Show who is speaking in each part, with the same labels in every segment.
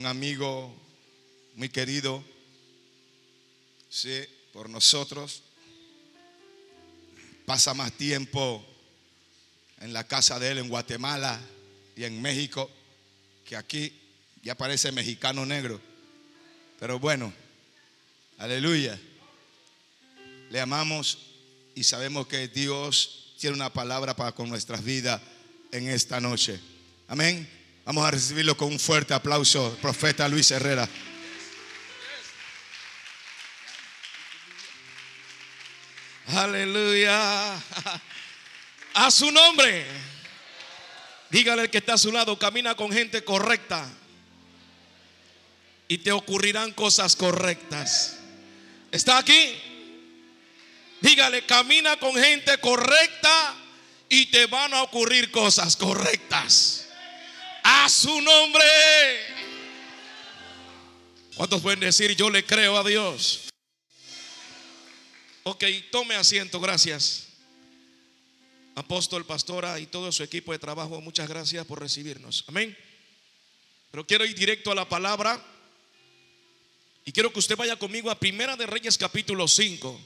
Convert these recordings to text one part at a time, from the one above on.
Speaker 1: un amigo muy querido, sí, por nosotros. Pasa más tiempo en la casa de él en Guatemala y en México que aquí. Ya parece mexicano negro. Pero bueno, aleluya. Le amamos y sabemos que Dios tiene una palabra para con nuestras vidas en esta noche. Amén. Vamos a recibirlo con un fuerte aplauso, profeta Luis Herrera.
Speaker 2: Aleluya. A su nombre. Dígale al que está a su lado, camina con gente correcta. Y te ocurrirán cosas correctas. ¿Está aquí? Dígale, camina con gente correcta y te van a ocurrir cosas correctas. A su nombre. ¿Cuántos pueden decir yo le creo a Dios? Ok, tome asiento, gracias. Apóstol, pastora y todo su equipo de trabajo, muchas gracias por recibirnos. Amén. Pero quiero ir directo a la palabra y quiero que usted vaya conmigo a Primera de Reyes capítulo 5.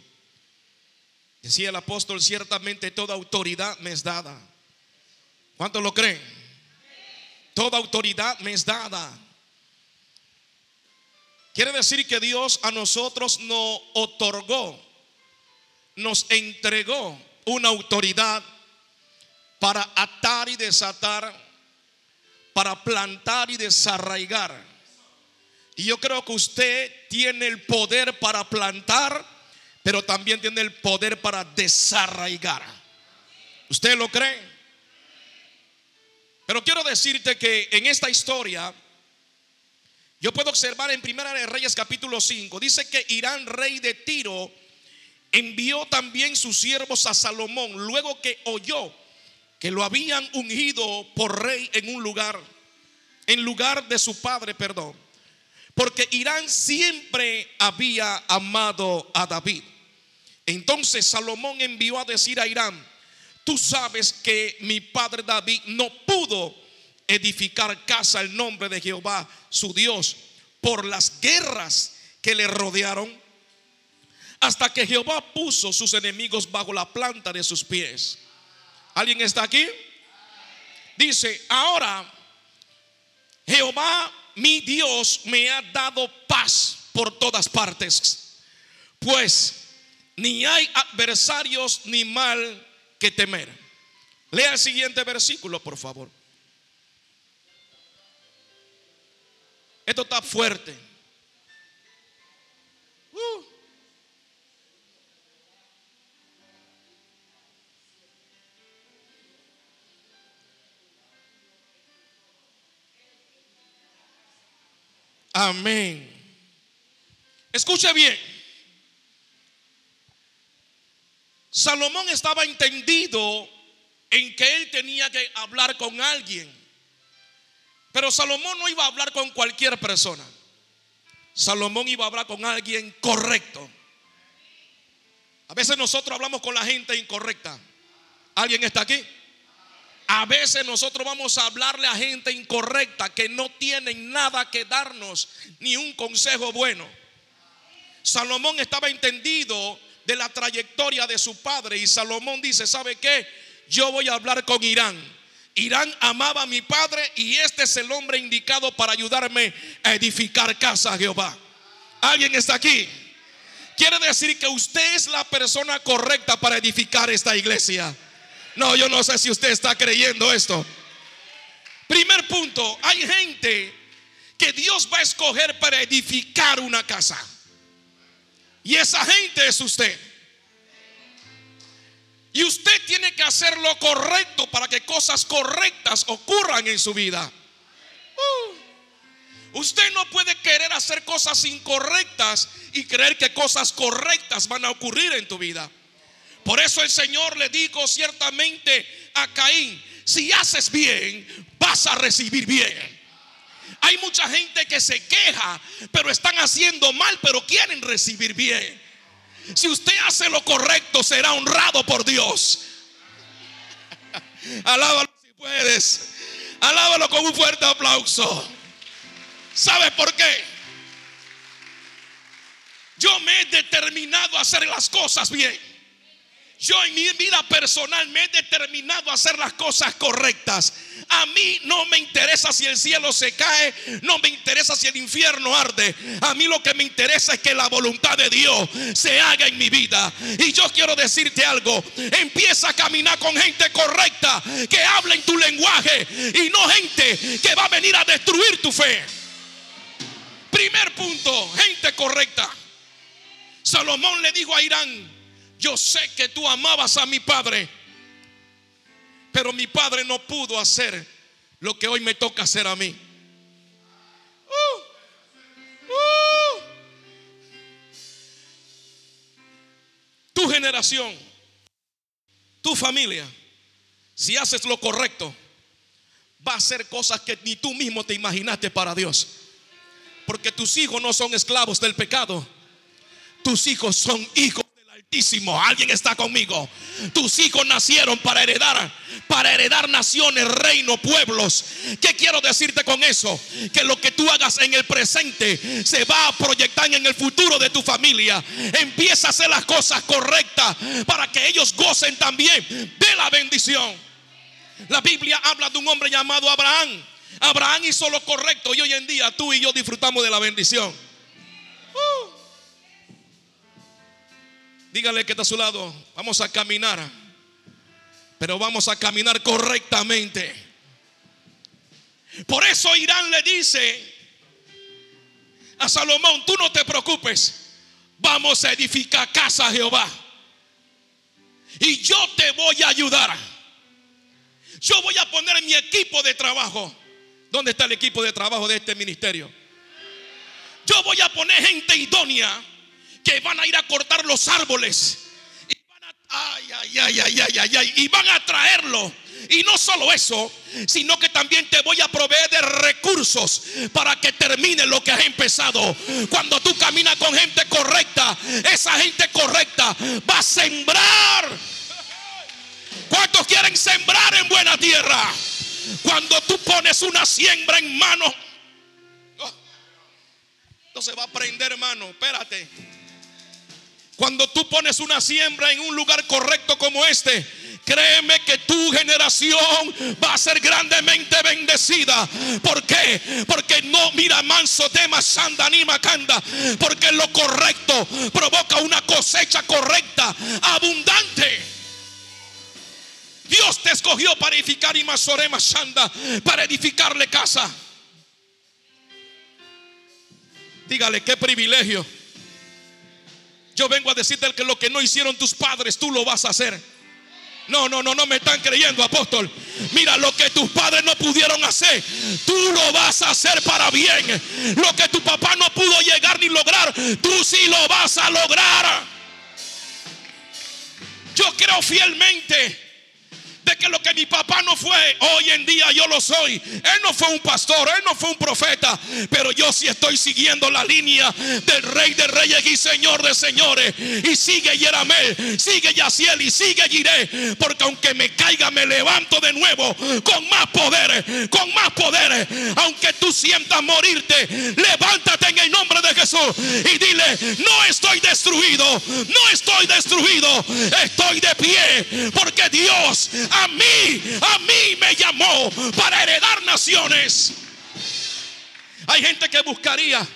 Speaker 2: Decía el apóstol, ciertamente toda autoridad me es dada. ¿Cuántos lo creen? Toda autoridad me es dada. Quiere decir que Dios a nosotros nos otorgó, nos entregó una autoridad para atar y desatar, para plantar y desarraigar. Y yo creo que usted tiene el poder para plantar, pero también tiene el poder para desarraigar. ¿Usted lo cree? Pero quiero decirte que en esta historia, yo puedo observar en Primera de Reyes capítulo 5, dice que Irán, rey de Tiro, envió también sus siervos a Salomón, luego que oyó que lo habían ungido por rey en un lugar, en lugar de su padre, perdón. Porque Irán siempre había amado a David. Entonces Salomón envió a decir a Irán, tú sabes que mi padre David no pudo edificar casa al nombre de Jehová, su Dios, por las guerras que le rodearon, hasta que Jehová puso sus enemigos bajo la planta de sus pies. ¿Alguien está aquí? Dice, ahora Jehová mi Dios me ha dado paz por todas partes, pues ni hay adversarios ni mal que temer. Lea el siguiente versículo, por favor. Esto está fuerte. Uh. Amén. Escuche bien. Salomón estaba entendido en que él tenía que hablar con alguien. Pero Salomón no iba a hablar con cualquier persona. Salomón iba a hablar con alguien correcto. A veces nosotros hablamos con la gente incorrecta. ¿Alguien está aquí? A veces nosotros vamos a hablarle a gente incorrecta que no tienen nada que darnos, ni un consejo bueno. Salomón estaba entendido de la trayectoria de su padre y Salomón dice, ¿sabe qué? Yo voy a hablar con Irán. Irán amaba a mi padre y este es el hombre indicado para ayudarme a edificar casa Jehová. ¿Alguien está aquí? Quiere decir que usted es la persona correcta para edificar esta iglesia. No, yo no sé si usted está creyendo esto. Primer punto, hay gente que Dios va a escoger para edificar una casa. Y esa gente es usted. Y usted tiene que hacer lo correcto para que cosas correctas ocurran en su vida. Uh, usted no puede querer hacer cosas incorrectas y creer que cosas correctas van a ocurrir en tu vida. Por eso el Señor le dijo ciertamente a Caín, si haces bien, vas a recibir bien. Hay mucha gente que se queja, pero están haciendo mal, pero quieren recibir bien. Si usted hace lo correcto, será honrado por Dios. Alábalo si puedes. Alábalo con un fuerte aplauso. ¿Sabe por qué? Yo me he determinado a hacer las cosas bien. Yo en mi vida personal me he determinado a hacer las cosas correctas. A mí no me interesa si el cielo se cae, no me interesa si el infierno arde. A mí lo que me interesa es que la voluntad de Dios se haga en mi vida. Y yo quiero decirte algo, empieza a caminar con gente correcta, que habla en tu lenguaje y no gente que va a venir a destruir tu fe. Primer punto, gente correcta. Salomón le dijo a Irán, yo sé que tú amabas a mi padre, pero mi padre no pudo hacer lo que hoy me toca hacer a mí. Uh, uh. Tu generación, tu familia, si haces lo correcto, va a hacer cosas que ni tú mismo te imaginaste para Dios. Porque tus hijos no son esclavos del pecado. Tus hijos son hijos Alguien está conmigo. Tus hijos nacieron para heredar, para heredar naciones, reinos, pueblos. ¿Qué quiero decirte con eso? Que lo que tú hagas en el presente se va a proyectar en el futuro de tu familia. Empieza a hacer las cosas correctas para que ellos gocen también de la bendición. La Biblia habla de un hombre llamado Abraham. Abraham hizo lo correcto y hoy en día tú y yo disfrutamos de la bendición. Dígale que está a su lado, vamos a caminar, pero vamos a caminar correctamente. Por eso Irán le dice a Salomón, tú no te preocupes, vamos a edificar casa a Jehová. Y yo te voy a ayudar. Yo voy a poner mi equipo de trabajo. ¿Dónde está el equipo de trabajo de este ministerio? Yo voy a poner gente idónea que van a ir a cortar los árboles. Y van a, ay, ay, ay, ay, ay, ay, y van a traerlo. Y no solo eso, sino que también te voy a proveer de recursos para que termine lo que has empezado. Cuando tú caminas con gente correcta, esa gente correcta va a sembrar. ¿Cuántos quieren sembrar en buena tierra? Cuando tú pones una siembra en mano, no se va a prender, hermano. Espérate. Cuando tú pones una siembra en un lugar correcto como este, créeme que tu generación va a ser grandemente bendecida. ¿Por qué? Porque no mira manso tema sanda ni macanda, porque lo correcto provoca una cosecha correcta, abundante. Dios te escogió para edificar y masorema sanda, para edificarle casa. Dígale qué privilegio. Yo vengo a decirte que lo que no hicieron tus padres, tú lo vas a hacer. No, no, no, no me están creyendo, apóstol. Mira, lo que tus padres no pudieron hacer, tú lo vas a hacer para bien. Lo que tu papá no pudo llegar ni lograr, tú sí lo vas a lograr. Yo creo fielmente que lo que mi papá no fue, hoy en día yo lo soy. Él no fue un pastor, él no fue un profeta, pero yo sí estoy siguiendo la línea del rey de reyes y señor de señores. Y sigue Yeramel, sigue Yaciel y sigue Giré, porque aunque me caiga me levanto de nuevo con más poder, con más poder. Aunque tú sientas morirte, levántate en el nombre de Jesús y dile, no estoy destruido, no estoy destruido, estoy de pie, porque Dios a mí, a mí me llamó para heredar naciones. Hay gente que buscaría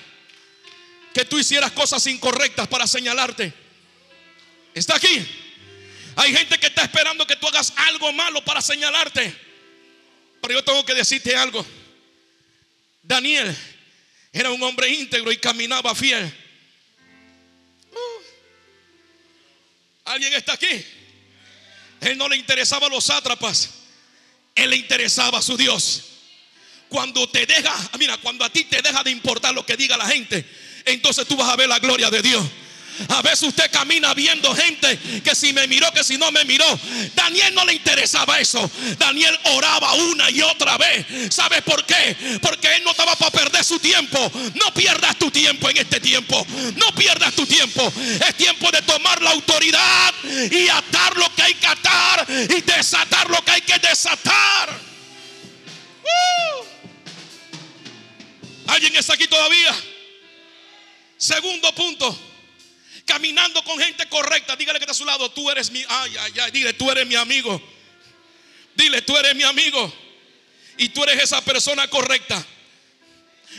Speaker 2: que tú hicieras cosas incorrectas para señalarte. Está aquí. Hay gente que está esperando que tú hagas algo malo para señalarte. Pero yo tengo que decirte algo. Daniel era un hombre íntegro y caminaba fiel. Uh. ¿Alguien está aquí? Él no le interesaba a los sátrapas. Él le interesaba a su Dios. Cuando te deja, mira, cuando a ti te deja de importar lo que diga la gente, entonces tú vas a ver la gloria de Dios. A veces usted camina viendo gente que si me miró, que si no me miró. Daniel no le interesaba eso. Daniel oraba una y otra vez. ¿Sabe por qué? Porque él no estaba para perder su tiempo. No pierdas tu tiempo en este tiempo. No pierdas tu tiempo. Es tiempo de tomar la autoridad y atar lo que hay que atar y desatar lo que hay que desatar. ¡Uh! ¿Alguien está aquí todavía? Segundo punto. Caminando con gente correcta. Dígale que está a su lado. Tú eres mi. Ay, ay, ay. Dile, tú eres mi amigo. Dile, tú eres mi amigo. Y tú eres esa persona correcta.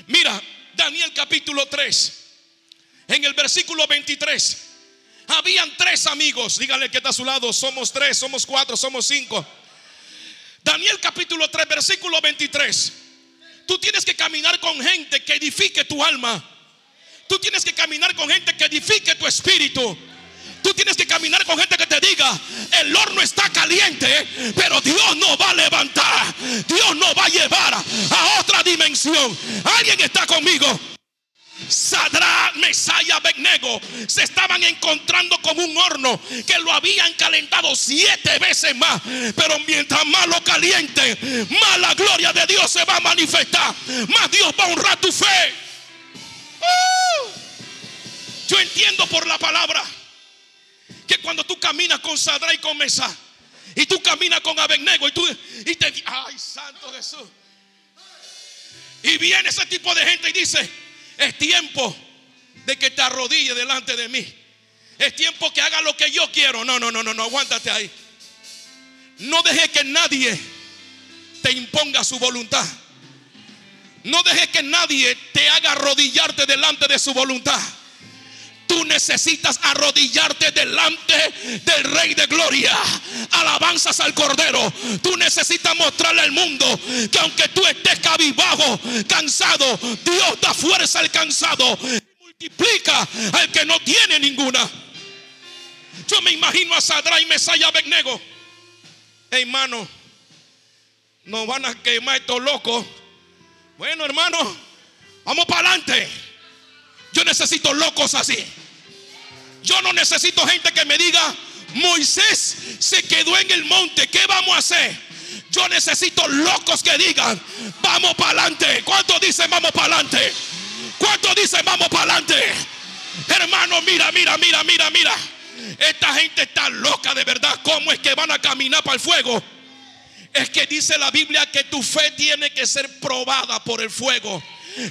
Speaker 2: Mira, Daniel capítulo 3. En el versículo 23. Habían tres amigos. Dígale que está a su lado. Somos tres, somos cuatro, somos cinco. Daniel capítulo 3, versículo 23. Tú tienes que caminar con gente que edifique tu alma. Tú tienes que caminar con gente que edifique tu espíritu. Tú tienes que caminar con gente que te diga, el horno está caliente, pero Dios no va a levantar. Dios no va a llevar a otra dimensión. Alguien está conmigo. Sadra, Mesaya, Abednego se estaban encontrando con un horno que lo habían calentado siete veces más. Pero mientras más lo caliente, más la gloria de Dios se va a manifestar. Más Dios va a honrar tu fe. Uh. Yo entiendo por la palabra que cuando tú caminas con Sadra y con Mesa y tú caminas con Abednego y tú y te ay santo Jesús y viene ese tipo de gente y dice es tiempo de que te arrodille delante de mí. Es tiempo que haga lo que yo quiero. No, no, no, no, no, aguántate ahí. No deje que nadie te imponga su voluntad. No deje que nadie te haga arrodillarte delante de su voluntad. Tú necesitas arrodillarte delante del Rey de Gloria. Alabanzas al Cordero. Tú necesitas mostrarle al mundo que aunque tú estés cabibajo, cansado, Dios da fuerza al cansado. Multiplica al que no tiene ninguna. Yo me imagino a Sadra y Mesaya Abednego. hermano, nos van a quemar estos locos. Bueno, hermano, vamos para adelante. Yo necesito locos así. Yo no necesito gente que me diga, Moisés se quedó en el monte, ¿qué vamos a hacer? Yo necesito locos que digan, vamos para adelante. ¿Cuántos dicen vamos para adelante? ¿Cuántos dicen vamos para adelante? Hermano, mira, mira, mira, mira, mira. Esta gente está loca de verdad. ¿Cómo es que van a caminar para el fuego? Es que dice la Biblia que tu fe tiene que ser probada por el fuego.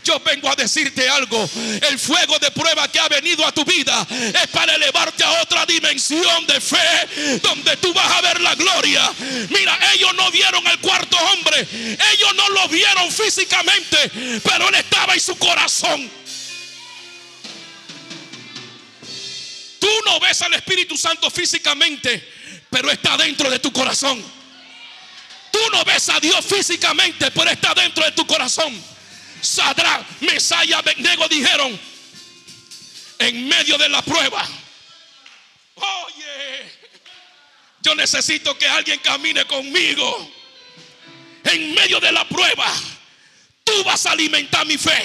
Speaker 2: Yo vengo a decirte algo. El fuego de prueba que ha venido a tu vida es para elevarte a otra dimensión de fe donde tú vas a ver la gloria. Mira, ellos no vieron al cuarto hombre. Ellos no lo vieron físicamente, pero él estaba en su corazón. Tú no ves al Espíritu Santo físicamente, pero está dentro de tu corazón. Tú no ves a Dios físicamente, pero está dentro de tu corazón. Sadra, Mesaya, Abednego dijeron en medio de la prueba. Oye, yo necesito que alguien camine conmigo. En medio de la prueba, tú vas a alimentar mi fe.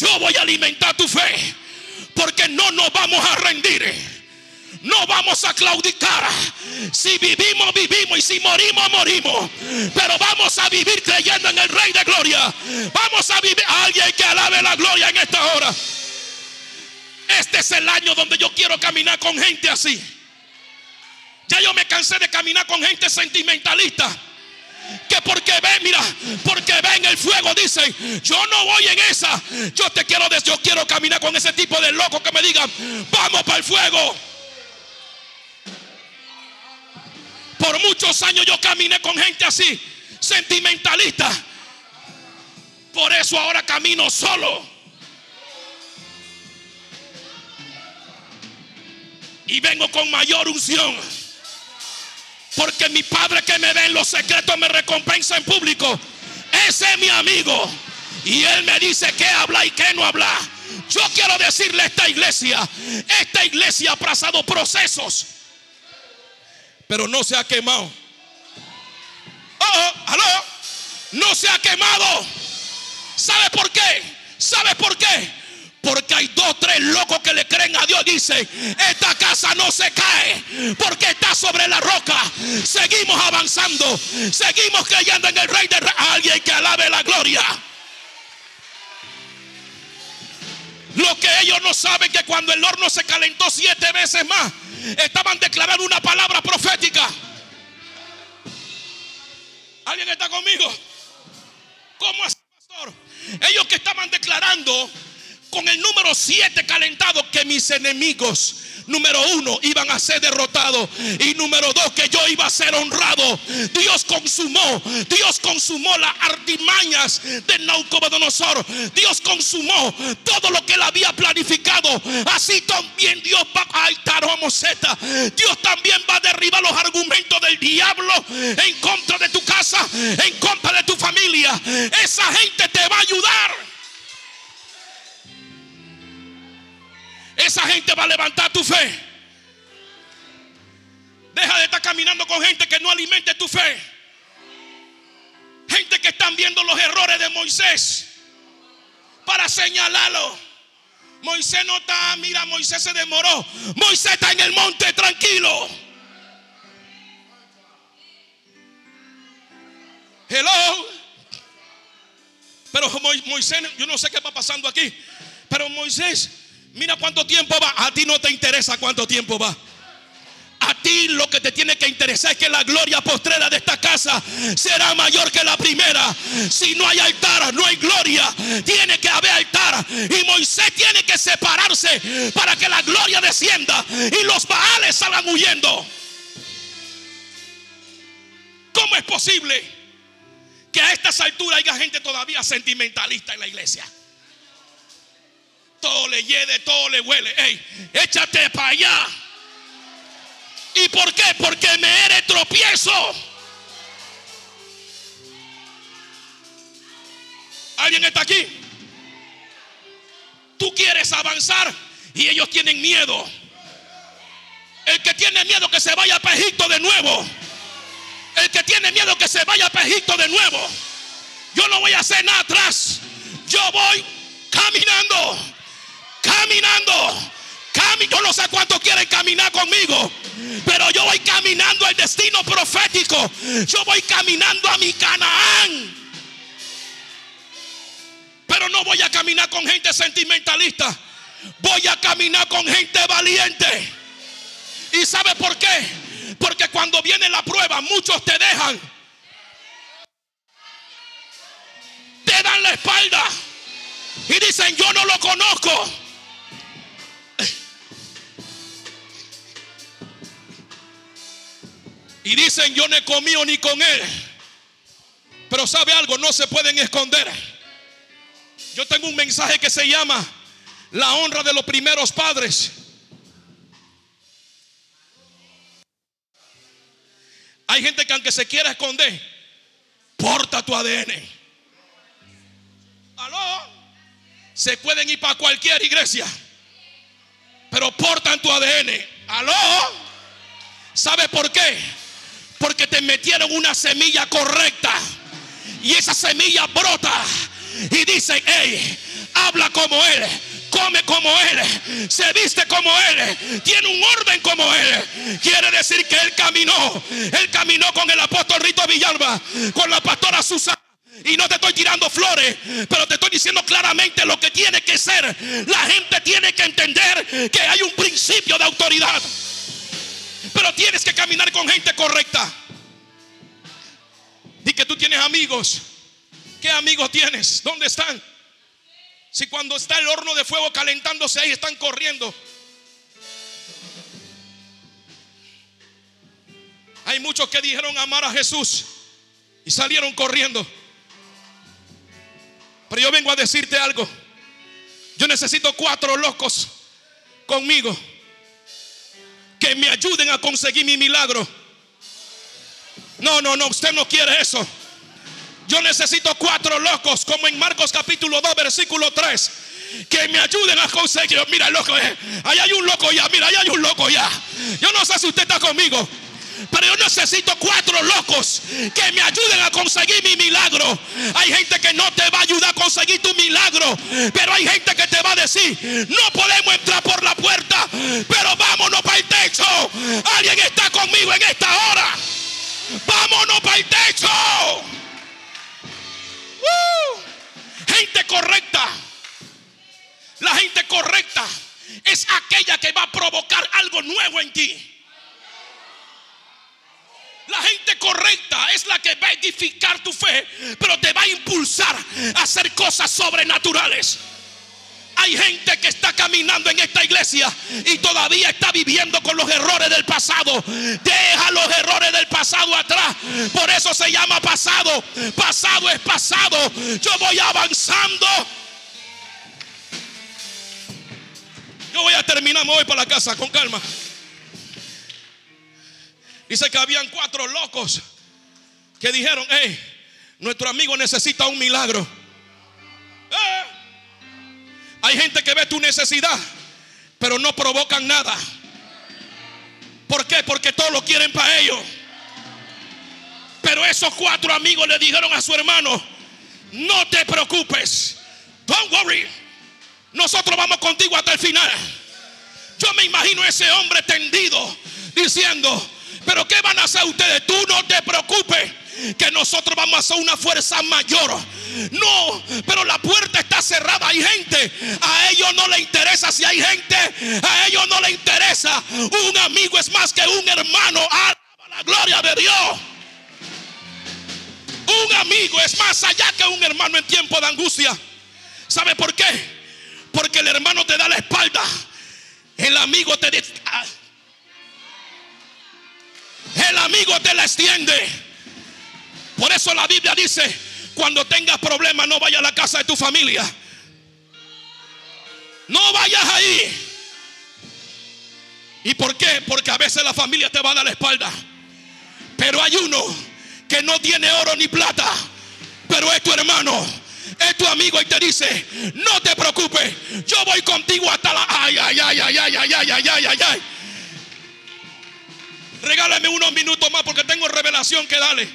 Speaker 2: Yo voy a alimentar tu fe. Porque no nos vamos a rendir no vamos a claudicar. Si vivimos, vivimos. Y si morimos, morimos. Pero vamos a vivir creyendo en el Rey de Gloria. Vamos a vivir. Alguien que alabe la gloria en esta hora. Este es el año donde yo quiero caminar con gente así. Ya yo me cansé de caminar con gente sentimentalista. Que porque ven, mira, porque ven el fuego, dicen, yo no voy en esa. Yo te quiero, yo quiero caminar con ese tipo de locos que me digan, vamos para el fuego. Por muchos años yo caminé con gente así, sentimentalista. Por eso ahora camino solo. Y vengo con mayor unción. Porque mi padre que me ve en los secretos me recompensa en público. Ese es mi amigo. Y él me dice qué habla y qué no habla. Yo quiero decirle a esta iglesia, esta iglesia ha pasado procesos pero no se ha quemado. Oh, aló, no se ha quemado. ¿Sabe por qué? ¿Sabe por qué? Porque hay dos, tres locos que le creen a Dios. Dice, esta casa no se cae porque está sobre la roca. Seguimos avanzando. Seguimos creyendo en el rey de alguien que alabe la gloria. Lo que ellos no saben que cuando el horno se calentó siete veces más, estaban declarando una palabra profética. ¿Alguien está conmigo? ¿Cómo es, pastor? Ellos que estaban declarando con el número 7 calentado que mis enemigos número uno, iban a ser derrotados. Y número dos, que yo iba a ser honrado. Dios consumó, Dios consumó las artimañas de Naucobadonosor. Dios consumó todo lo que él había planificado. Así también Dios va a altar a Moseta. Dios también va a derribar los argumentos del diablo en contra de tu casa, en contra de tu familia. Esa gente te va a ayudar. Esa gente va a levantar tu fe. Deja de estar caminando con gente que no alimente tu fe. Gente que están viendo los errores de Moisés para señalarlo. Moisés no está, mira, Moisés se demoró. Moisés está en el monte tranquilo. Hello. Pero Moisés, yo no sé qué va pasando aquí. Pero Moisés Mira cuánto tiempo va. A ti no te interesa cuánto tiempo va. A ti lo que te tiene que interesar es que la gloria postrera de esta casa será mayor que la primera. Si no hay altar, no hay gloria. Tiene que haber altar. Y Moisés tiene que separarse para que la gloria descienda y los baales salgan huyendo. ¿Cómo es posible que a estas alturas haya gente todavía sentimentalista en la iglesia? Todo le hiede, todo le huele. Ey, échate para allá. ¿Y por qué? Porque me eres tropiezo. ¿Alguien está aquí? Tú quieres avanzar y ellos tienen miedo. El que tiene miedo que se vaya a Egipto de nuevo. El que tiene miedo que se vaya a Egipto de nuevo. Yo no voy a hacer nada atrás. Yo voy caminando caminando. Yo no sé cuántos quieren caminar conmigo, pero yo voy caminando al destino profético. Yo voy caminando a mi Canaán. Pero no voy a caminar con gente sentimentalista. Voy a caminar con gente valiente. ¿Y sabe por qué? Porque cuando viene la prueba, muchos te dejan. Te dan la espalda. Y dicen, yo no lo conozco. Y dicen, yo no he comido ni con él. Pero sabe algo, no se pueden esconder. Yo tengo un mensaje que se llama la honra de los primeros padres. Hay gente que aunque se quiera esconder, porta tu ADN. ¿Aló? Se pueden ir para cualquier iglesia, pero portan tu ADN. ¿Aló? ¿Sabe por qué? Porque te metieron una semilla correcta. Y esa semilla brota. Y dice, hey, habla como él. Come como Él, se viste como Él, tiene un orden como Él. Quiere decir que Él caminó, Él caminó con el apóstol Rito Villalba, con la pastora Susana. Y no te estoy tirando flores, pero te estoy diciendo claramente lo que tiene que ser. La gente tiene que entender que hay un principio de autoridad. Pero tienes que caminar con gente correcta. Y que tú tienes amigos. ¿Qué amigos tienes? ¿Dónde están? Si cuando está el horno de fuego calentándose ahí están corriendo. Hay muchos que dijeron amar a Jesús y salieron corriendo. Pero yo vengo a decirte algo. Yo necesito cuatro locos conmigo que me ayuden a conseguir mi milagro. No, no, no, usted no quiere eso. Yo necesito cuatro locos, como en Marcos capítulo 2, versículo 3, que me ayuden a conseguir. Mira, loco, eh, ahí hay un loco ya, mira, ahí hay un loco ya. Yo no sé si usted está conmigo. Pero yo necesito cuatro locos que me ayuden a conseguir mi milagro. Hay gente que no te va a ayudar a conseguir tu milagro. Pero hay gente que te va a decir, no podemos entrar por la puerta, pero vámonos para el techo. Alguien está conmigo en esta hora. Vámonos para el techo. Gente correcta. La gente correcta es aquella que va a provocar algo nuevo en ti. La gente correcta es la que va a edificar tu fe, pero te va a impulsar a hacer cosas sobrenaturales. Hay gente que está caminando en esta iglesia y todavía está viviendo con los errores del pasado. Deja los errores del pasado atrás. Por eso se llama pasado. Pasado es pasado. Yo voy avanzando. Yo voy a terminar, me voy para la casa con calma. Dice que habían cuatro locos que dijeron, hey, nuestro amigo necesita un milagro. Eh, hay gente que ve tu necesidad, pero no provocan nada. ¿Por qué? Porque todos lo quieren para ellos. Pero esos cuatro amigos le dijeron a su hermano, no te preocupes, don't worry, nosotros vamos contigo hasta el final. Yo me imagino ese hombre tendido diciendo, pero ¿qué van a hacer ustedes? Tú no te preocupes que nosotros vamos a hacer una fuerza mayor. No, pero la puerta está cerrada. Hay gente, a ellos no le interesa. Si hay gente, a ellos no le interesa. Un amigo es más que un hermano. Alaba la gloria de Dios. Un amigo es más allá que un hermano en tiempo de angustia. ¿Sabe por qué? Porque el hermano te da la espalda. El amigo te dice. El amigo te la extiende. Por eso la Biblia dice, cuando tengas problemas no vayas a la casa de tu familia. No vayas ahí. ¿Y por qué? Porque a veces la familia te va a dar la espalda. Pero hay uno que no tiene oro ni plata, pero es tu hermano, es tu amigo y te dice, no te preocupes, yo voy contigo hasta la... Ay, ay, ay, ay, ay, ay, ay, ay, ay, ay. Regálame unos minutos más porque tengo revelación que darle.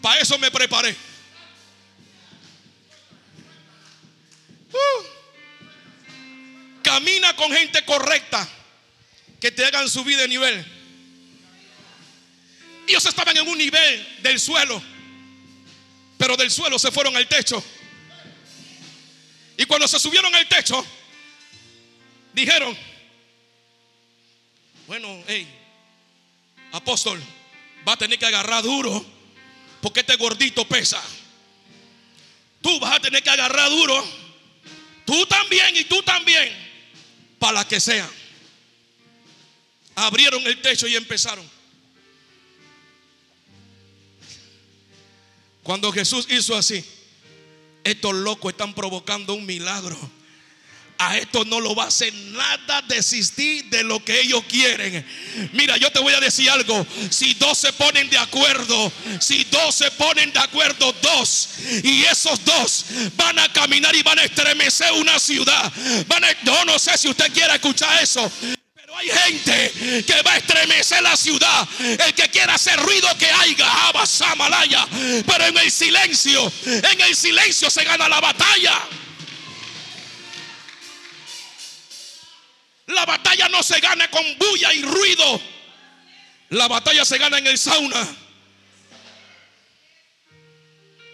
Speaker 2: Para eso me preparé. Uh. Camina con gente correcta que te hagan subir de nivel. Ellos estaban en un nivel del suelo, pero del suelo se fueron al techo. Y cuando se subieron al techo, dijeron, bueno, hey, apóstol, va a tener que agarrar duro porque este gordito pesa. Tú vas a tener que agarrar duro. Tú también y tú también. Para que sea. Abrieron el techo y empezaron. Cuando Jesús hizo así, estos locos están provocando un milagro a esto no lo va a hacer nada desistir de lo que ellos quieren. Mira, yo te voy a decir algo. Si dos se ponen de acuerdo, si dos se ponen de acuerdo, dos, y esos dos van a caminar y van a estremecer una ciudad. Van yo no sé si usted quiere escuchar eso. Pero hay gente que va a estremecer la ciudad. El que quiera hacer ruido que haya, Malaya. Pero en el silencio, en el silencio se gana la batalla. Batalla no se gana con bulla y ruido. La batalla se gana en el sauna.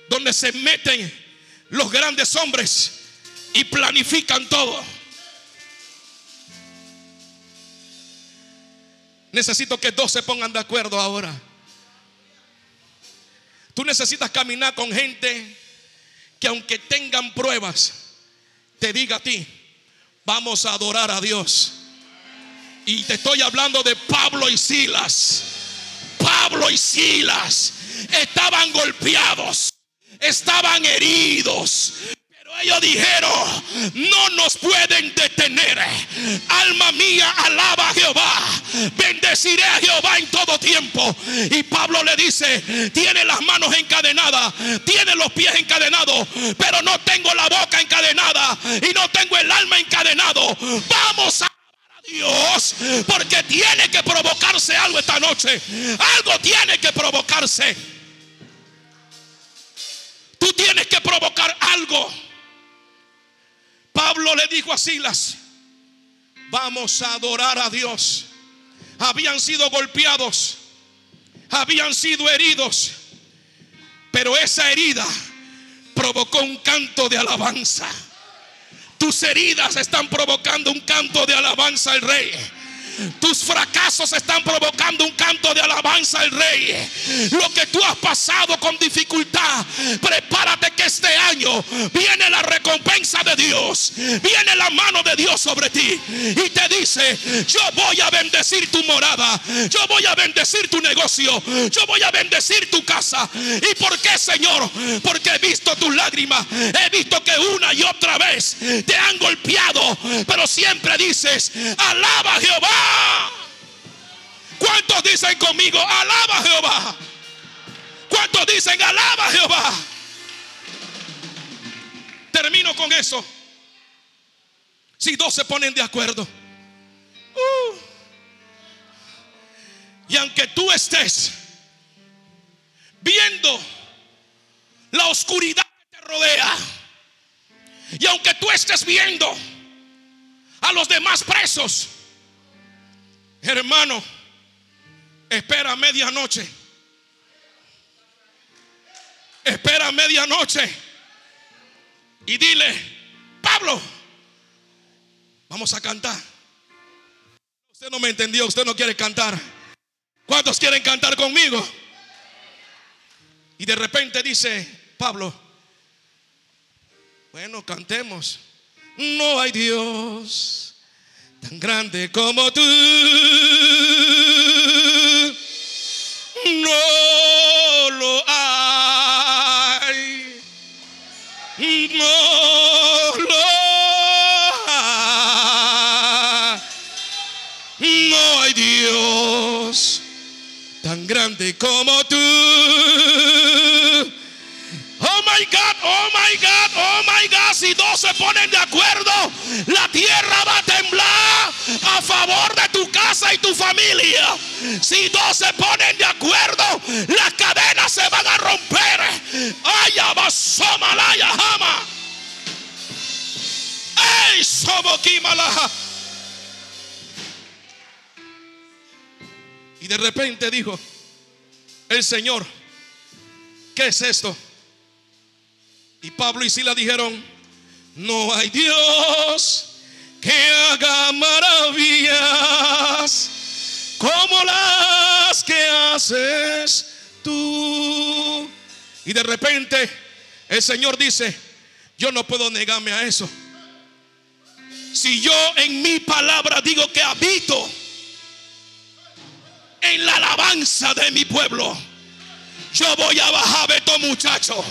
Speaker 2: Donde se meten los grandes hombres y planifican todo. Necesito que dos se pongan de acuerdo ahora. Tú necesitas caminar con gente que aunque tengan pruebas, te diga a ti, Vamos a adorar a Dios. Y te estoy hablando de Pablo y Silas. Pablo y Silas estaban golpeados, estaban heridos, ellos dijeron, no nos pueden detener. Alma mía, alaba a Jehová. Bendeciré a Jehová en todo tiempo. Y Pablo le dice, tiene las manos encadenadas, tiene los pies encadenados, pero no tengo la boca encadenada y no tengo el alma encadenado. Vamos a Dios porque tiene que provocarse algo esta noche. Algo tiene que provocarse. Tú tienes que provocar algo. Pablo le dijo a Silas, vamos a adorar a Dios. Habían sido golpeados, habían sido heridos, pero esa herida provocó un canto de alabanza. Tus heridas están provocando un canto de alabanza al rey. Tus fracasos están provocando un canto de alabanza al rey. Lo que tú has pasado con dificultad, prepárate que este año viene la recompensa de Dios. Viene la mano de Dios sobre ti y te dice, yo voy a bendecir tu morada. Yo voy a bendecir tu negocio. Yo voy a bendecir tu casa. ¿Y por qué, Señor? Porque he visto tus lágrimas. He visto que una y otra vez te han golpeado. Pero siempre dices, alaba Jehová. ¿Cuántos dicen conmigo, alaba Jehová? ¿Cuántos dicen, alaba Jehová? Termino con eso. Si dos se ponen de acuerdo. Uh. y aunque tú estés viendo la oscuridad que te rodea, y aunque tú estés viendo a los demás presos, hermano, espera medianoche. Espera medianoche y dile, Pablo, vamos a cantar. Usted no me entendió, usted no quiere cantar. ¿Cuántos quieren cantar conmigo? Y de repente dice Pablo, bueno, cantemos. No hay Dios tan grande como tú. No lo hay. No lo hay. No hay Dios tan grande como tú. Oh my God, oh my God, oh my God. Si dos se ponen de acuerdo, la tierra va favor de tu casa y tu familia. Si dos se ponen de acuerdo, las cadenas se van a romper. Ay, abasomalaya jama. Ey. Y de repente dijo el Señor, ¿qué es esto? Y Pablo y Sila dijeron, no hay Dios que haga maravillas como las que haces tú. Y de repente el Señor dice, yo no puedo negarme a eso. Si yo en mi palabra digo que habito en la alabanza de mi pueblo, yo voy a bajar de estos muchachos.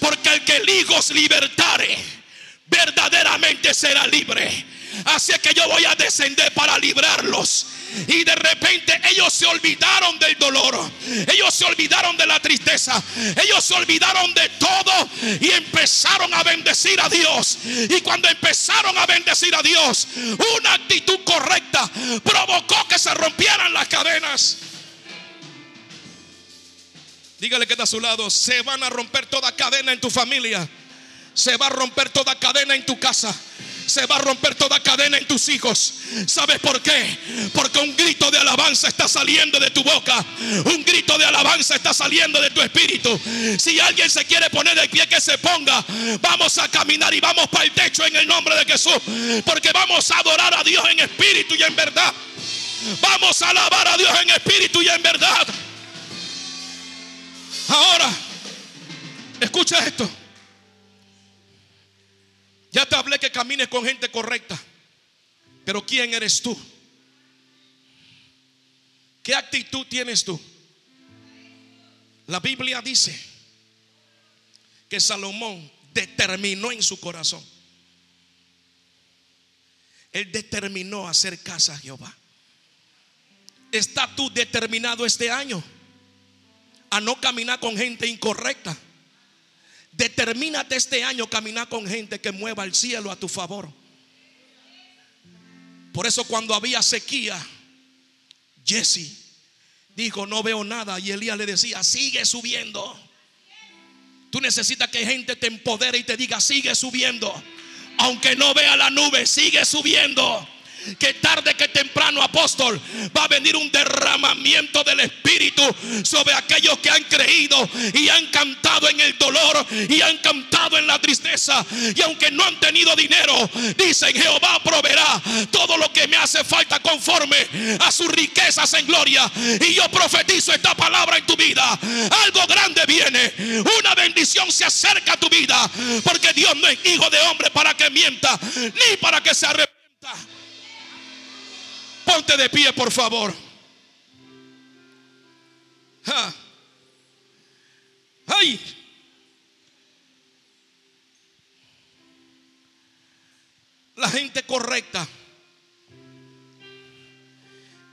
Speaker 2: Porque el que el Hijo os libertare, verdaderamente será libre. Así que yo voy a descender para librarlos. Y de repente ellos se olvidaron del dolor. Ellos se olvidaron de la tristeza. Ellos se olvidaron de todo. Y empezaron a bendecir a Dios. Y cuando empezaron a bendecir a Dios, una actitud correcta provocó que se rompieran las cadenas. Dígale que está a su lado. Se van a romper toda cadena en tu familia. Se va a romper toda cadena en tu casa. Se va a romper toda cadena en tus hijos. ¿Sabes por qué? Porque un grito de alabanza está saliendo de tu boca. Un grito de alabanza está saliendo de tu espíritu. Si alguien se quiere poner de pie, que se ponga. Vamos a caminar y vamos para el techo en el nombre de Jesús. Porque vamos a adorar a Dios en espíritu y en verdad. Vamos a alabar a Dios en espíritu y en verdad. Ahora, escucha esto. Ya te hablé que camines con gente correcta. Pero ¿quién eres tú? ¿Qué actitud tienes tú? La Biblia dice que Salomón determinó en su corazón. Él determinó hacer casa a Jehová. ¿Está tú determinado este año a no caminar con gente incorrecta? Determínate este año caminar con gente que mueva el cielo a tu favor. Por eso cuando había sequía, Jesse dijo, no veo nada. Y Elías le decía, sigue subiendo. Tú necesitas que gente te empodere y te diga, sigue subiendo. Aunque no vea la nube, sigue subiendo. Que tarde que temprano, apóstol, va a venir un derramamiento del Espíritu sobre aquellos que han creído y han cantado en el dolor y han cantado en la tristeza. Y aunque no han tenido dinero, dicen Jehová proveerá todo lo que me hace falta conforme a sus riquezas en gloria. Y yo profetizo esta palabra en tu vida. Algo grande viene. Una bendición se acerca a tu vida. Porque Dios no es hijo de hombre para que mienta, ni para que se arrepienta. Ponte de pie, por favor. ¡Ay! La gente correcta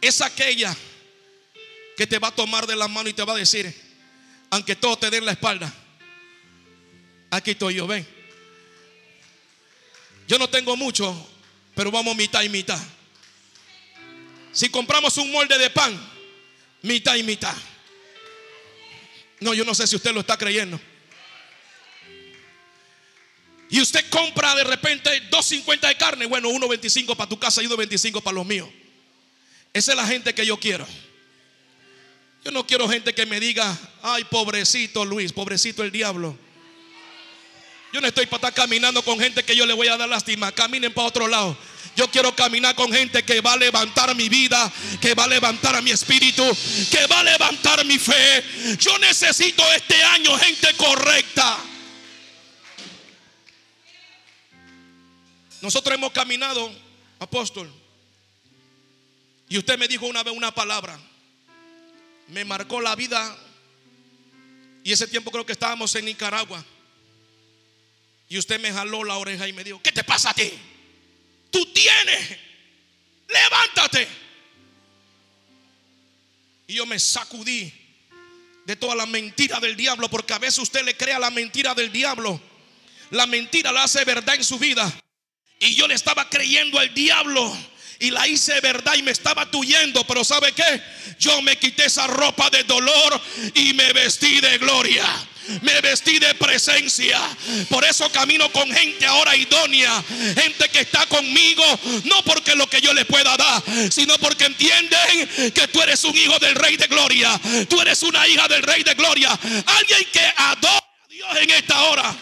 Speaker 2: es aquella que te va a tomar de la mano y te va a decir, aunque todo te den la espalda, aquí estoy yo, ven. Yo no tengo mucho, pero vamos mitad y mitad. Si compramos un molde de pan, mitad y mitad. No, yo no sé si usted lo está creyendo. Y usted compra de repente 2.50 de carne. Bueno, 1.25 para tu casa y 1.25 para los míos. Esa es la gente que yo quiero. Yo no quiero gente que me diga, ay, pobrecito Luis, pobrecito el diablo. Yo no estoy para estar caminando con gente que yo le voy a dar lástima. Caminen para otro lado. Yo quiero caminar con gente que va a levantar mi vida, que va a levantar a mi espíritu, que va a levantar mi fe. Yo necesito este año gente correcta. Nosotros hemos caminado, apóstol, y usted me dijo una vez una palabra, me marcó la vida, y ese tiempo creo que estábamos en Nicaragua, y usted me jaló la oreja y me dijo, ¿qué te pasa a ti? Tú tienes, levántate. Y yo me sacudí de toda la mentira del diablo, porque a veces usted le crea la mentira del diablo. La mentira la hace verdad en su vida. Y yo le estaba creyendo al diablo y la hice verdad y me estaba tuyendo. Pero ¿sabe qué? Yo me quité esa ropa de dolor y me vestí de gloria. Me vestí de presencia. Por eso camino con gente ahora idónea. Gente que está conmigo. No porque lo que yo le pueda dar. Sino porque entienden que tú eres un hijo del rey de gloria. Tú eres una hija del rey de gloria. Alguien que adora a Dios en esta hora.